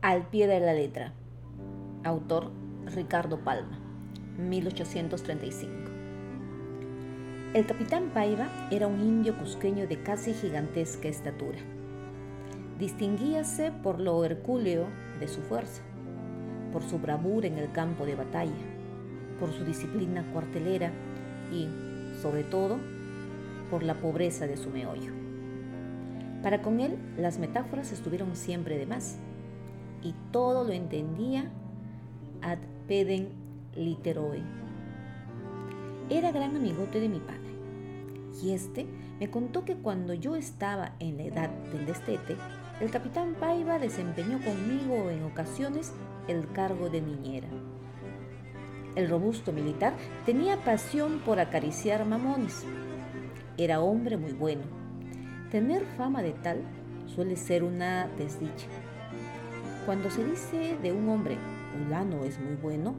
Al pie de la letra. Autor Ricardo Palma, 1835. El capitán Paiva era un indio cusqueño de casi gigantesca estatura. Distinguíase por lo hercúleo de su fuerza, por su bravura en el campo de batalla, por su disciplina cuartelera y, sobre todo, por la pobreza de su meollo. Para con él, las metáforas estuvieron siempre de más y todo lo entendía ad pedem literoe. Era gran amigote de mi padre, y este me contó que cuando yo estaba en la edad del destete, el capitán Paiva desempeñó conmigo en ocasiones el cargo de niñera. El robusto militar tenía pasión por acariciar mamones. Era hombre muy bueno. Tener fama de tal suele ser una desdicha. Cuando se dice de un hombre, fulano es muy bueno,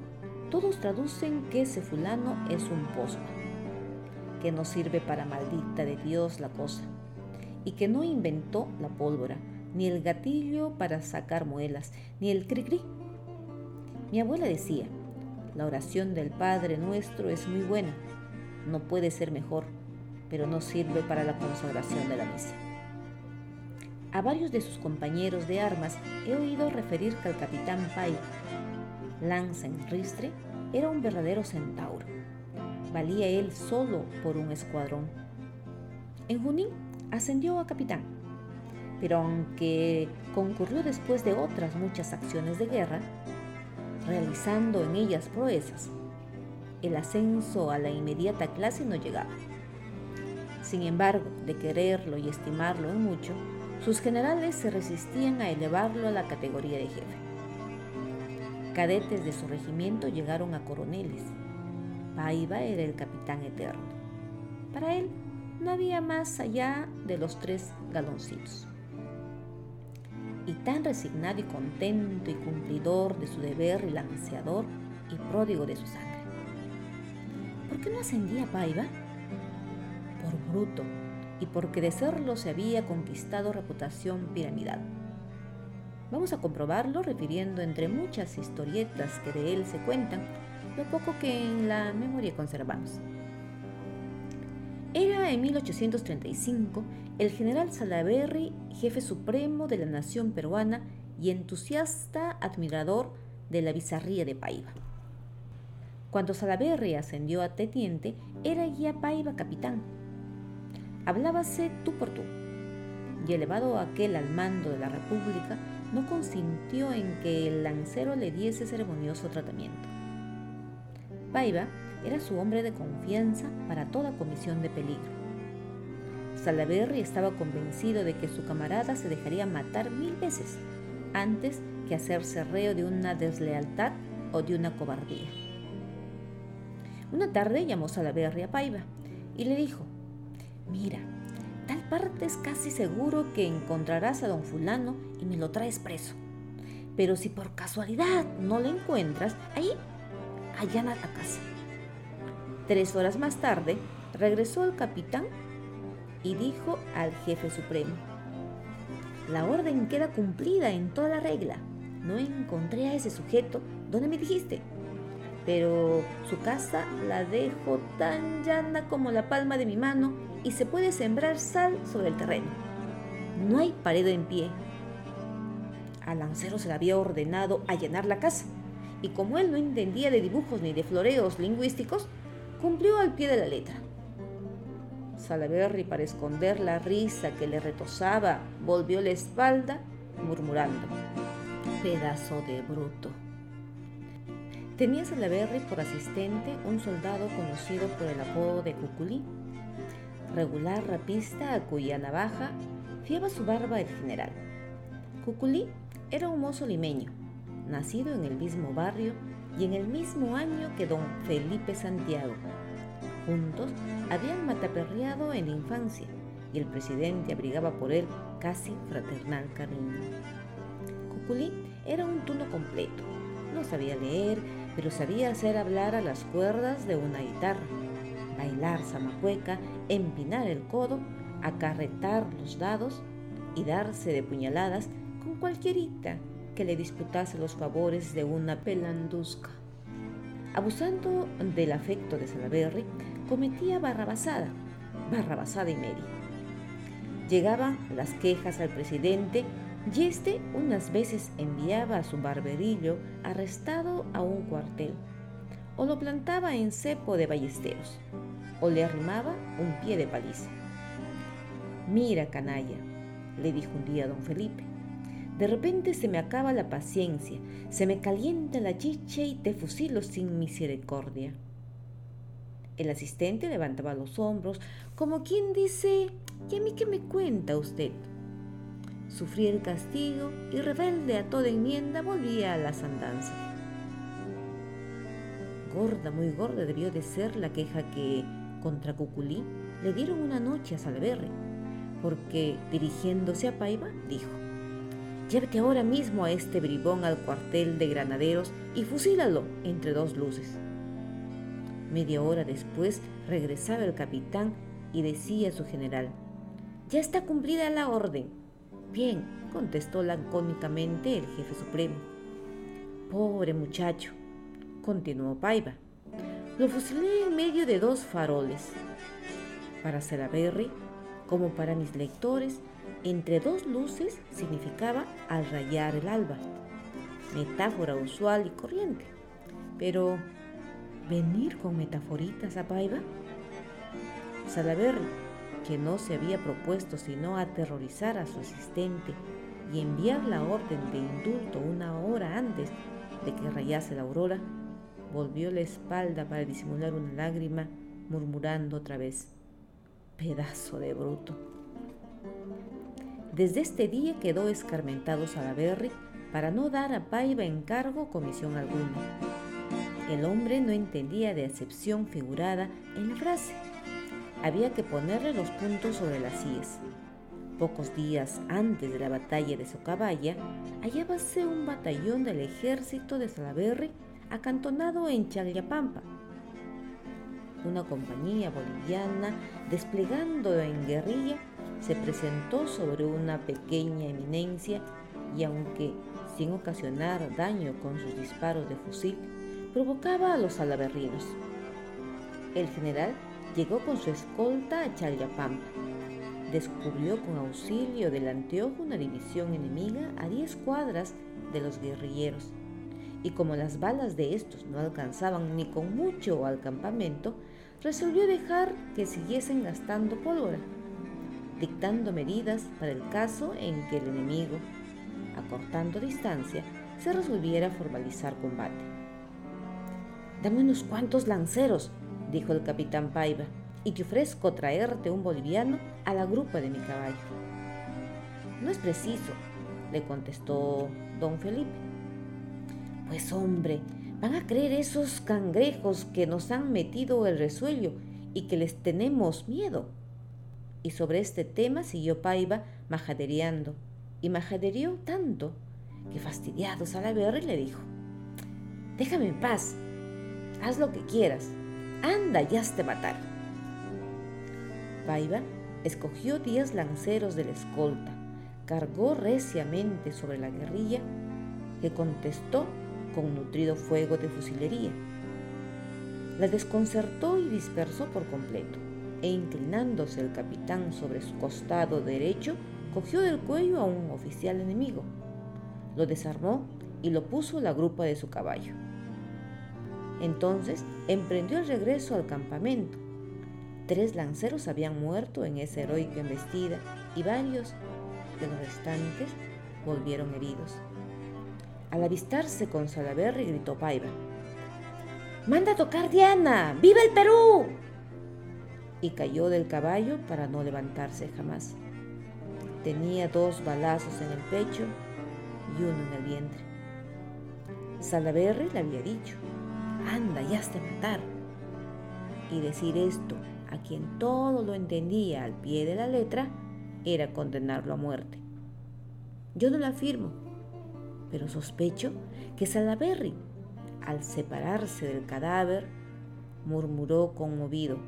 todos traducen que ese fulano es un posma, que no sirve para maldita de Dios la cosa, y que no inventó la pólvora, ni el gatillo para sacar muelas, ni el cri-cri. Mi abuela decía, la oración del Padre nuestro es muy buena, no puede ser mejor, pero no sirve para la consagración de la misa. A varios de sus compañeros de armas he oído referir que el capitán lanza en ristre, era un verdadero centauro. Valía él solo por un escuadrón. En Junín ascendió a capitán, pero aunque concurrió después de otras muchas acciones de guerra, realizando en ellas proezas, el ascenso a la inmediata clase no llegaba. Sin embargo, de quererlo y estimarlo en mucho, sus generales se resistían a elevarlo a la categoría de jefe. Cadetes de su regimiento llegaron a coroneles. Paiva era el capitán eterno. Para él no había más allá de los tres galoncitos. Y tan resignado y contento y cumplidor de su deber y lanceador y pródigo de su sangre. ¿Por qué no ascendía Paiva? Por bruto, y porque de serlo se había conquistado reputación piramidal. Vamos a comprobarlo refiriendo entre muchas historietas que de él se cuentan, lo poco que en la memoria conservamos. Era en 1835 el general Salaverry, jefe supremo de la nación peruana y entusiasta admirador de la bizarría de Paiva. Cuando Salaverry ascendió a teniente, era ya Paiva capitán hablábase tú por tú, y elevado aquel al mando de la República, no consintió en que el lancero le diese ceremonioso tratamiento. Paiva era su hombre de confianza para toda comisión de peligro. Salaverry estaba convencido de que su camarada se dejaría matar mil veces antes que hacerse reo de una deslealtad o de una cobardía. Una tarde llamó Salaverry a Paiva y le dijo, Mira, tal parte es casi seguro que encontrarás a don fulano y me lo traes preso. Pero si por casualidad no lo encuentras, ahí allana la casa. Tres horas más tarde, regresó el capitán y dijo al jefe supremo, la orden queda cumplida en toda la regla. No encontré a ese sujeto donde me dijiste, pero su casa la dejo tan llana como la palma de mi mano y se puede sembrar sal sobre el terreno. No hay pared en pie. Al lancero se le había ordenado allanar la casa, y como él no entendía de dibujos ni de floreos lingüísticos, cumplió al pie de la letra. Salaberry, para esconder la risa que le retosaba, volvió la espalda, murmurando: Pedazo de bruto. Tenía Salaberry por asistente un soldado conocido por el apodo de Cuculí, regular rapista a cuya navaja fiaba su barba el general. Cuculí era un mozo limeño, nacido en el mismo barrio y en el mismo año que don Felipe Santiago. Juntos habían mataperreado en la infancia y el presidente abrigaba por él casi fraternal cariño. Cuculí era un tuno completo. No sabía leer, pero sabía hacer hablar a las cuerdas de una guitarra bailar zamacueca, empinar el codo, acarretar los dados y darse de puñaladas con cualquierita que le disputase los favores de una pelandusca. Abusando del afecto de Salaberry, cometía barrabasada, barrabasada y media. Llegaban las quejas al presidente y éste unas veces enviaba a su barberillo arrestado a un cuartel, o lo plantaba en cepo de ballesteros, o le arrimaba un pie de paliza. Mira, canalla, le dijo un día don Felipe, de repente se me acaba la paciencia, se me calienta la chicha y te fusilo sin misericordia. El asistente levantaba los hombros, como quien dice, ¿y a mí qué me cuenta usted? Sufrí el castigo y rebelde a toda enmienda volvía a las andanzas. Gorda, muy gorda debió de ser la queja que contra Cuculí le dieron una noche a Salverri, porque dirigiéndose a Paiva dijo, Llévate ahora mismo a este bribón al cuartel de granaderos y fusílalo entre dos luces. Media hora después regresaba el capitán y decía a su general, Ya está cumplida la orden. Bien, contestó lacónicamente el jefe supremo. Pobre muchacho, continuó Paiva. Lo fusilé en medio de dos faroles. Para Salaberry, como para mis lectores, entre dos luces significaba al rayar el alba, metáfora usual y corriente. Pero, ¿venir con metaforitas a Paiva? Salaberry, que no se había propuesto sino aterrorizar a su asistente y enviar la orden de indulto una hora antes de que rayase la aurora, volvió la espalda para disimular una lágrima, murmurando otra vez, pedazo de bruto. Desde este día quedó escarmentado Salaberry para no dar a Paiva encargo comisión alguna. El hombre no entendía de acepción figurada en la frase. Había que ponerle los puntos sobre las IES. Pocos días antes de la batalla de Socabaya, hallábase un batallón del ejército de Salaberry acantonado en Chagliapampa. Una compañía boliviana desplegando en guerrilla se presentó sobre una pequeña eminencia y aunque sin ocasionar daño con sus disparos de fusil, provocaba a los alaberrinos. El general llegó con su escolta a Chayapampa. Descubrió con auxilio del anteojo una división enemiga a 10 cuadras de los guerrilleros. Y como las balas de estos no alcanzaban ni con mucho al campamento, resolvió dejar que siguiesen gastando pólvora dictando medidas para el caso en que el enemigo, acortando distancia, se resolviera formalizar combate. Dame unos cuantos lanceros, dijo el capitán Paiva, y te ofrezco traerte un boliviano a la grupa de mi caballo. No es preciso, le contestó don Felipe. Pues hombre, van a creer esos cangrejos que nos han metido el resuello y que les tenemos miedo y sobre este tema siguió Paiva majadereando, y majadereó tanto que fastidiado Salaberry le dijo, déjame en paz, haz lo que quieras, anda, ya te matar. Paiva escogió diez lanceros de la escolta, cargó reciamente sobre la guerrilla, que contestó con nutrido fuego de fusilería. La desconcertó y dispersó por completo e inclinándose el capitán sobre su costado derecho, cogió del cuello a un oficial enemigo, lo desarmó y lo puso a la grupa de su caballo. Entonces emprendió el regreso al campamento. Tres lanceros habían muerto en esa heroica embestida y varios de los restantes volvieron heridos. Al avistarse con Salaberry gritó Paiva, ¡Manda a tocar Diana! ¡Viva el Perú! y cayó del caballo para no levantarse jamás. Tenía dos balazos en el pecho y uno en el vientre. Salaberry le había dicho, anda, ya has de matar. Y decir esto a quien todo lo entendía al pie de la letra era condenarlo a muerte. Yo no lo afirmo, pero sospecho que Salaberry, al separarse del cadáver, murmuró conmovido,